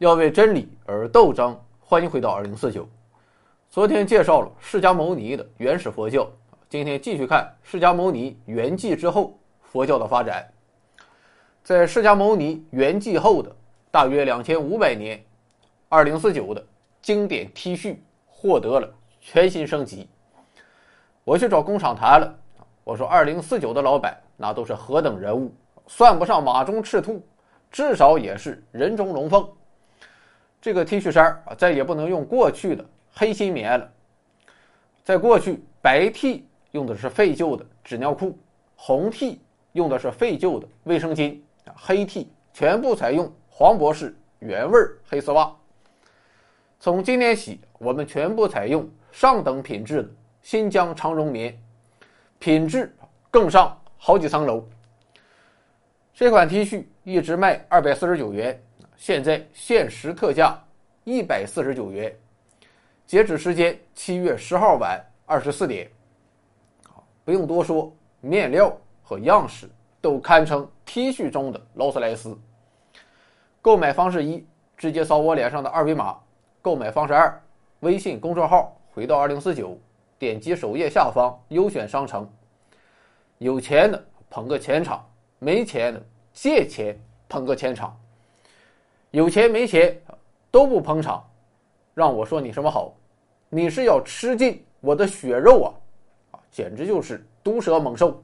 要为真理而斗争。欢迎回到二零四九。昨天介绍了释迦牟尼的原始佛教，今天继续看释迦牟尼圆寂之后佛教的发展。在释迦牟尼圆寂后的大约两千五百年，二零四九的经典 T 恤获得了全新升级。我去找工厂谈了，我说二零四九的老板那都是何等人物，算不上马中赤兔，至少也是人中龙凤。这个 T 恤衫啊，再也不能用过去的黑心棉了。在过去，白 T 用的是废旧的纸尿裤，红 T 用的是废旧的卫生巾，黑 T 全部采用黄博士原味黑丝袜。从今年起，我们全部采用上等品质的新疆长绒棉，品质更上好几层楼。这款 T 恤一直卖二百四十九元。现在限时特价一百四十九元，截止时间七月十号晚二十四点。不用多说，面料和样式都堪称 T 恤中的劳斯莱斯。购买方式一：直接扫我脸上的二维码。购买方式二：微信公众号回到二零四九，点击首页下方优选商城。有钱的捧个钱场，没钱的借钱捧个钱场。有钱没钱都不捧场，让我说你什么好？你是要吃尽我的血肉啊！啊，简直就是毒蛇猛兽。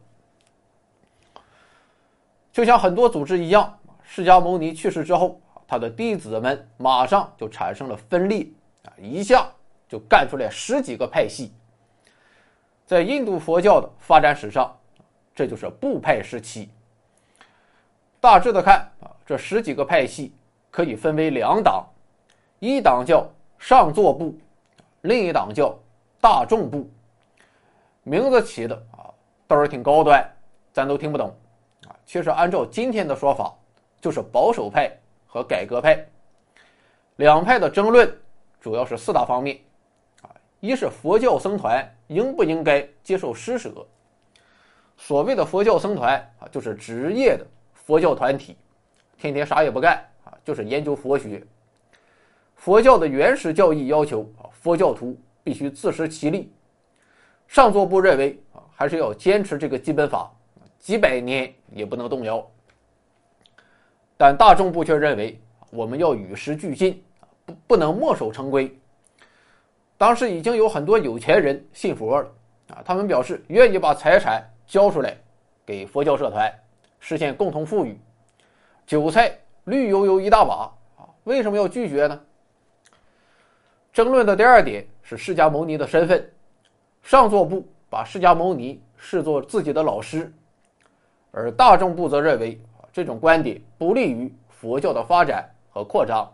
就像很多组织一样，释迦牟尼去世之后，他的弟子们马上就产生了分裂啊，一下就干出来十几个派系。在印度佛教的发展史上，这就是部派时期。大致的看啊，这十几个派系。可以分为两党，一党叫上座部，另一党叫大众部。名字起的啊，倒是挺高端，咱都听不懂啊。其实按照今天的说法，就是保守派和改革派两派的争论，主要是四大方面啊。一是佛教僧团应不应该接受施舍？所谓的佛教僧团啊，就是职业的佛教团体，天天啥也不干。就是研究佛学，佛教的原始教义要求啊，佛教徒必须自食其力。上座部认为啊，还是要坚持这个基本法，几百年也不能动摇。但大众部却认为，我们要与时俱进，不不能墨守成规。当时已经有很多有钱人信佛了啊，他们表示愿意把财产交出来给佛教社团，实现共同富裕。韭菜。绿油油一大把啊！为什么要拒绝呢？争论的第二点是释迦牟尼的身份。上座部把释迦牟尼视作自己的老师，而大众部则认为，这种观点不利于佛教的发展和扩张。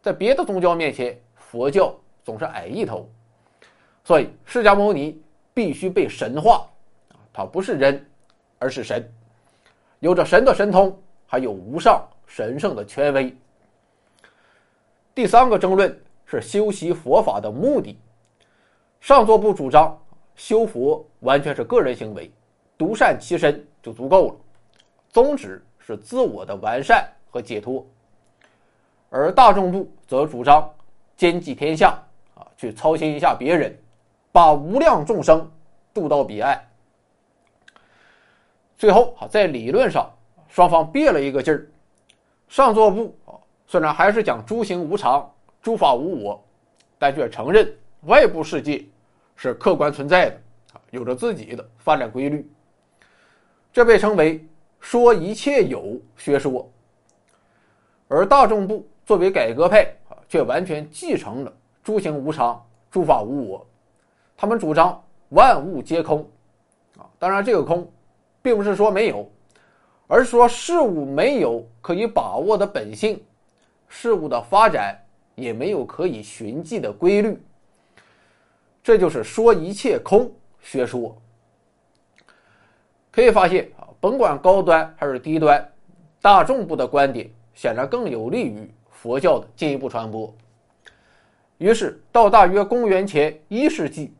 在别的宗教面前，佛教总是矮一头，所以释迦牟尼必须被神化！他不是人，而是神，有着神的神通，还有无上。神圣的权威。第三个争论是修习佛法的目的。上座部主张修佛完全是个人行为，独善其身就足够了，宗旨是自我的完善和解脱。而大众部则主张兼济天下，啊，去操心一下别人，把无量众生渡到彼岸。最后啊，在理论上，双方憋了一个劲儿。上座部啊，虽然还是讲诸行无常、诸法无我，但却承认外部世界是客观存在的啊，有着自己的发展规律。这被称为“说一切有”学说。而大众部作为改革派啊，却完全继承了诸行无常、诸法无我。他们主张万物皆空啊，当然这个空，并不是说没有。而说事物没有可以把握的本性，事物的发展也没有可以寻迹的规律，这就是说一切空学说。可以发现啊，甭管高端还是低端，大众部的观点显然更有利于佛教的进一步传播。于是到大约公元前一世纪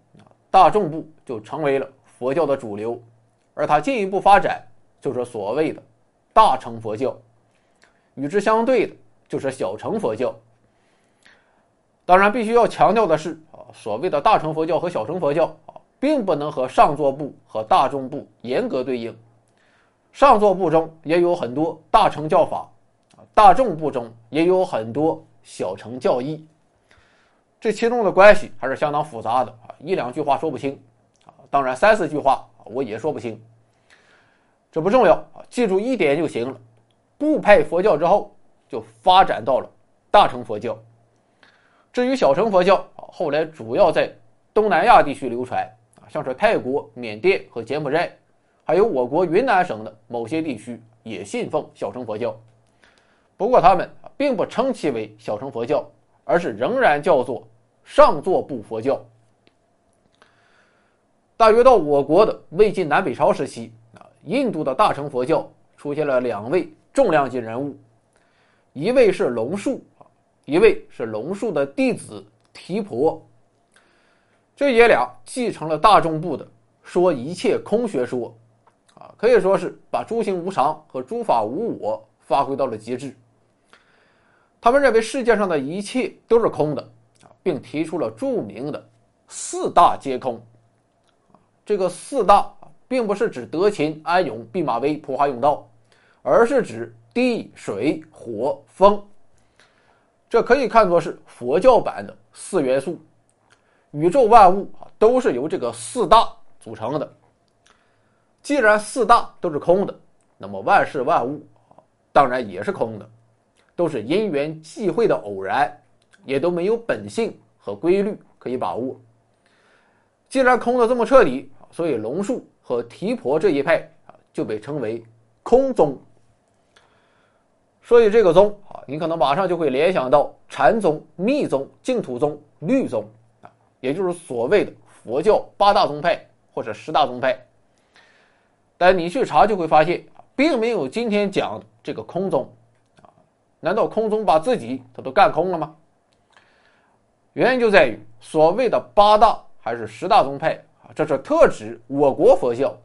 大众部就成为了佛教的主流，而它进一步发展。就是所谓的大乘佛教，与之相对的就是小乘佛教。当然，必须要强调的是啊，所谓的大乘佛教和小乘佛教啊，并不能和上座部和大众部严格对应。上座部中也有很多大乘教法，啊，大众部中也有很多小乘教义。这其中的关系还是相当复杂的啊，一两句话说不清啊，当然三四句话我也说不清。这不重要啊，记住一点就行了。部派佛教之后，就发展到了大乘佛教。至于小乘佛教啊，后来主要在东南亚地区流传啊，像是泰国、缅甸和柬埔寨，还有我国云南省的某些地区也信奉小乘佛教。不过他们并不称其为小乘佛教，而是仍然叫做上座部佛教。大约到我国的魏晋南北朝时期，印度的大乘佛教出现了两位重量级人物，一位是龙树。一位是龙树的弟子提婆，这爷俩继承了大众部的说一切空学说，啊，可以说是把诸行无常和诸法无我发挥到了极致。他们认为世界上的一切都是空的，啊，并提出了著名的四大皆空。这个四大并不是指德勤、安永、弼马威、普华永道，而是指地、水、火、风。这可以看作是佛教版的四元素，宇宙万物啊都是由这个四大组成的。既然四大都是空的，那么万事万物啊当然也是空的，都是因缘际会的偶然，也都没有本性和规律可以把握。既然空的这么彻底，所以龙树和提婆这一派啊就被称为空宗。所以这个宗啊，你可能马上就会联想到禅宗、密宗、净土宗、律宗啊，也就是所谓的佛教八大宗派或者十大宗派。但你去查就会发现并没有今天讲这个空宗啊。难道空宗把自己他都干空了吗？原因就在于所谓的八大还是十大宗派，这是特指我国佛教。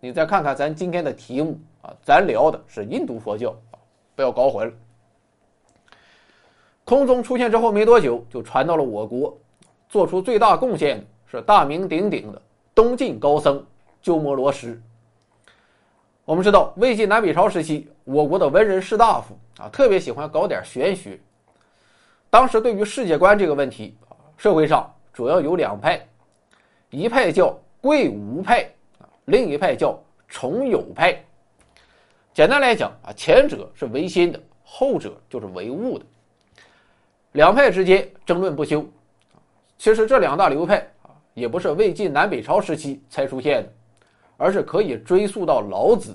你再看看咱今天的题目啊，咱聊的是印度佛教。不要搞混了。空宗出现之后没多久，就传到了我国，做出最大贡献的是大名鼎鼎的东晋高僧鸠摩罗什。我们知道，魏晋南北朝时期，我国的文人士大夫啊，特别喜欢搞点玄学。当时对于世界观这个问题啊，社会上主要有两派，一派叫贵无派啊，另一派叫崇有派。简单来讲啊，前者是唯心的，后者就是唯物的。两派之间争论不休。其实这两大流派啊，也不是魏晋南北朝时期才出现的，而是可以追溯到老子。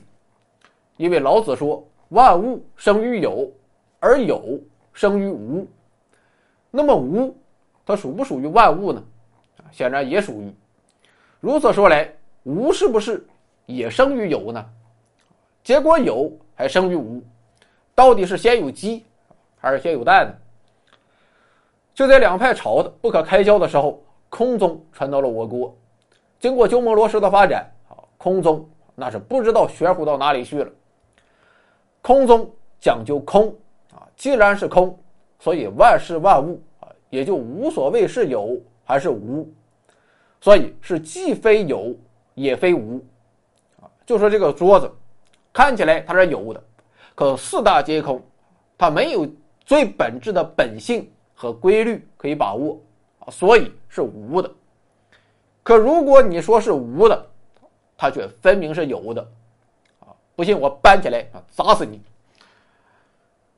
因为老子说：“万物生于有，而有生于无。”那么无，它属不属于万物呢？显然也属于。如此说来，无是不是也生于有呢？结果有还生于无，到底是先有鸡还是先有蛋呢？就在两派吵得不可开交的时候，空宗传到了我国。经过鸠摩罗什的发展，啊，空宗那是不知道玄乎到哪里去了。空宗讲究空啊，既然是空，所以万事万物啊也就无所谓是有还是无，所以是既非有也非无，啊，就说这个桌子。看起来它是有的，可四大皆空，它没有最本质的本性和规律可以把握啊，所以是无的。可如果你说是无的，它却分明是有的啊！不信我搬起来啊，砸死你！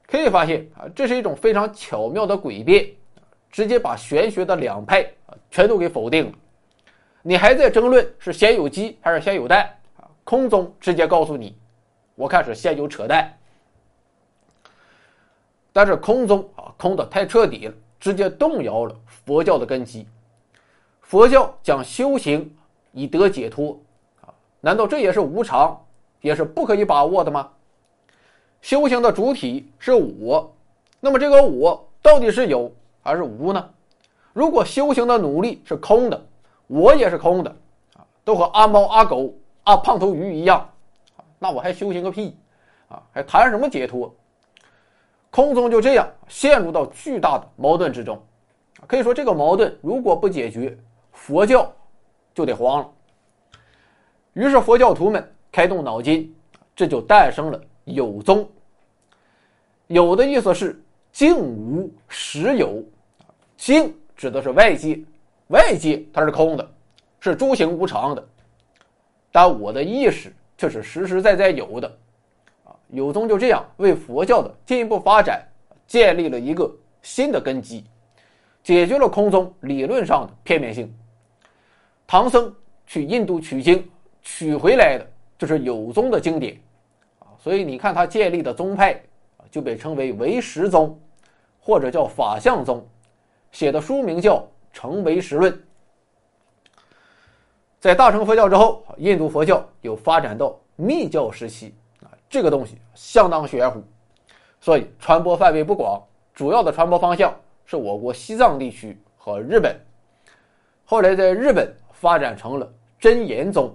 可以发现啊，这是一种非常巧妙的诡辩，直接把玄学的两派啊全都给否定了。你还在争论是先有鸡还是先有蛋啊？空宗直接告诉你。我看是先有扯淡，但是空宗啊空的太彻底了，直接动摇了佛教的根基。佛教讲修行以得解脱啊，难道这也是无常，也是不可以把握的吗？修行的主体是我，那么这个我到底是有还是无呢？如果修行的努力是空的，我也是空的啊，都和阿猫阿狗阿胖头鱼一样。那我还修行个屁，啊，还谈什么解脱？空宗就这样陷入到巨大的矛盾之中。可以说，这个矛盾如果不解决，佛教就得黄了。于是佛教徒们开动脑筋，这就诞生了有宗。有的意思是静无实有，静指的是外界，外界它是空的，是诸行无常的，但我的意识却是实实在在有的。啊，有宗就这样为佛教的进一步发展建立了一个新的根基，解决了空宗理论上的片面性。唐僧去印度取经。取回来的就是有宗的经典，啊，所以你看他建立的宗派，就被称为唯识宗，或者叫法相宗，写的书名叫《成唯识论》。在大乘佛教之后，印度佛教又发展到密教时期，啊，这个东西相当玄乎，所以传播范围不广，主要的传播方向是我国西藏地区和日本，后来在日本发展成了真言宗。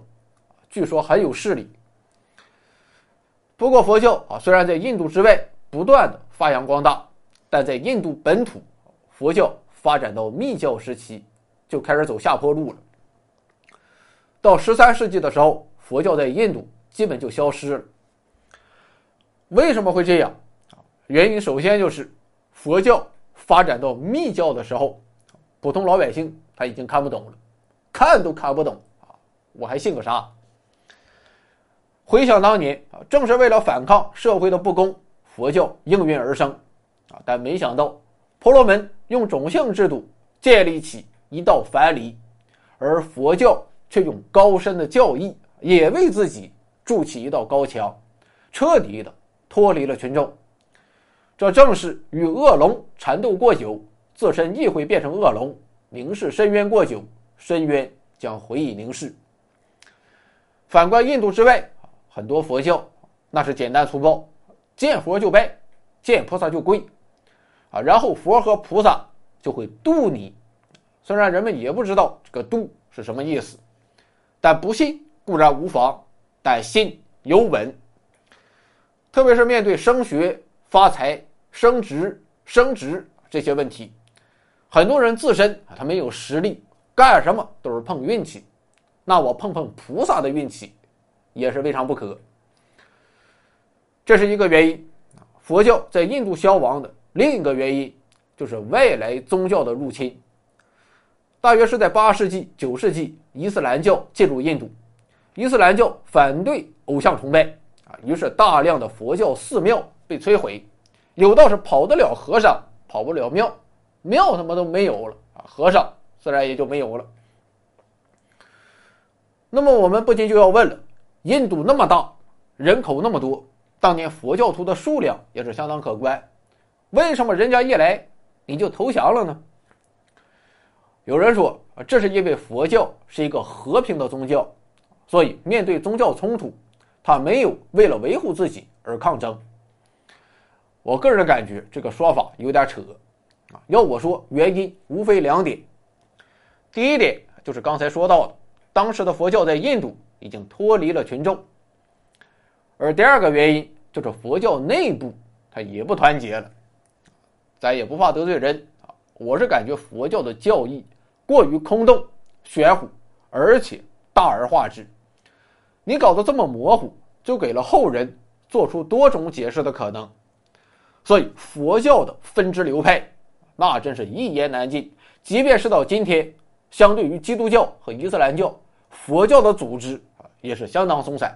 据说很有势力。不过佛教啊，虽然在印度之外不断的发扬光大，但在印度本土，佛教发展到密教时期就开始走下坡路了。到十三世纪的时候，佛教在印度基本就消失了。为什么会这样？原因首先就是佛教发展到密教的时候，普通老百姓他已经看不懂了，看都看不懂啊，我还信个啥？回想当年啊，正是为了反抗社会的不公，佛教应运而生，啊，但没想到婆罗门用种姓制度建立起一道藩篱，而佛教却用高深的教义也为自己筑起一道高墙，彻底的脱离了群众。这正是与恶龙缠斗过久，自身亦会变成恶龙；凝视深渊过久，深渊将回以凝视。反观印度之外。很多佛教那是简单粗暴，见佛就拜，见菩萨就跪，啊，然后佛和菩萨就会渡你。虽然人们也不知道这个渡是什么意思，但不信固然无妨，但信有稳。特别是面对升学、发财、升职、升职这些问题，很多人自身啊他没有实力，干什么都是碰运气。那我碰碰菩萨的运气。也是未尝不可。这是一个原因。佛教在印度消亡的另一个原因，就是外来宗教的入侵。大约是在八世纪、九世纪，伊斯兰教进入印度。伊斯兰教反对偶像崇拜啊，于是大量的佛教寺庙被摧毁。有道是跑得了和尚，跑不了庙，庙他妈都没有了啊，和尚自然也就没有了。那么我们不禁就要问了。印度那么大，人口那么多，当年佛教徒的数量也是相当可观，为什么人家一来你就投降了呢？有人说，这是因为佛教是一个和平的宗教，所以面对宗教冲突，他没有为了维护自己而抗争。我个人感觉这个说法有点扯，啊，要我说，原因无非两点。第一点就是刚才说到的，当时的佛教在印度。已经脱离了群众，而第二个原因就是佛教内部它也不团结了。咱也不怕得罪人啊，我是感觉佛教的教义过于空洞、玄乎，而且大而化之。你搞得这么模糊，就给了后人做出多种解释的可能。所以佛教的分支流派，那真是一言难尽。即便是到今天，相对于基督教和伊斯兰教，佛教的组织。也是相当松散。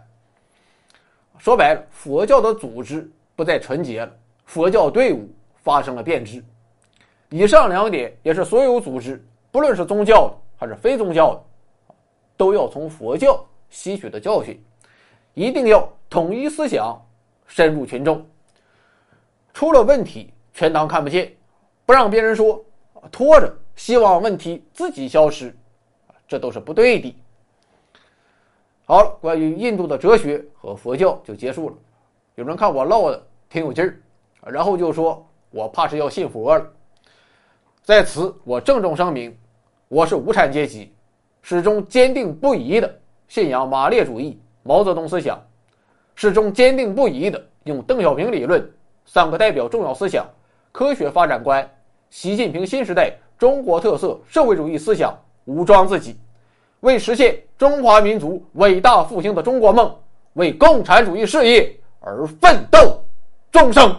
说白了，佛教的组织不再纯洁了，佛教队伍发生了变质。以上两点也是所有组织，不论是宗教的还是非宗教的，都要从佛教吸取的教训，一定要统一思想，深入群众。出了问题全当看不见，不让别人说，拖着希望问题自己消失，这都是不对的。好了，关于印度的哲学和佛教就结束了。有人看我唠的挺有劲儿，然后就说我怕是要信佛了。在此，我郑重声明，我是无产阶级，始终坚定不移的信仰马列主义、毛泽东思想，始终坚定不移的用邓小平理论三个代表重要思想：科学发展观、习近平新时代中国特色社会主义思想，武装自己，为实现中华民族伟大复兴的中国梦，为共产主义事业而奋斗终生。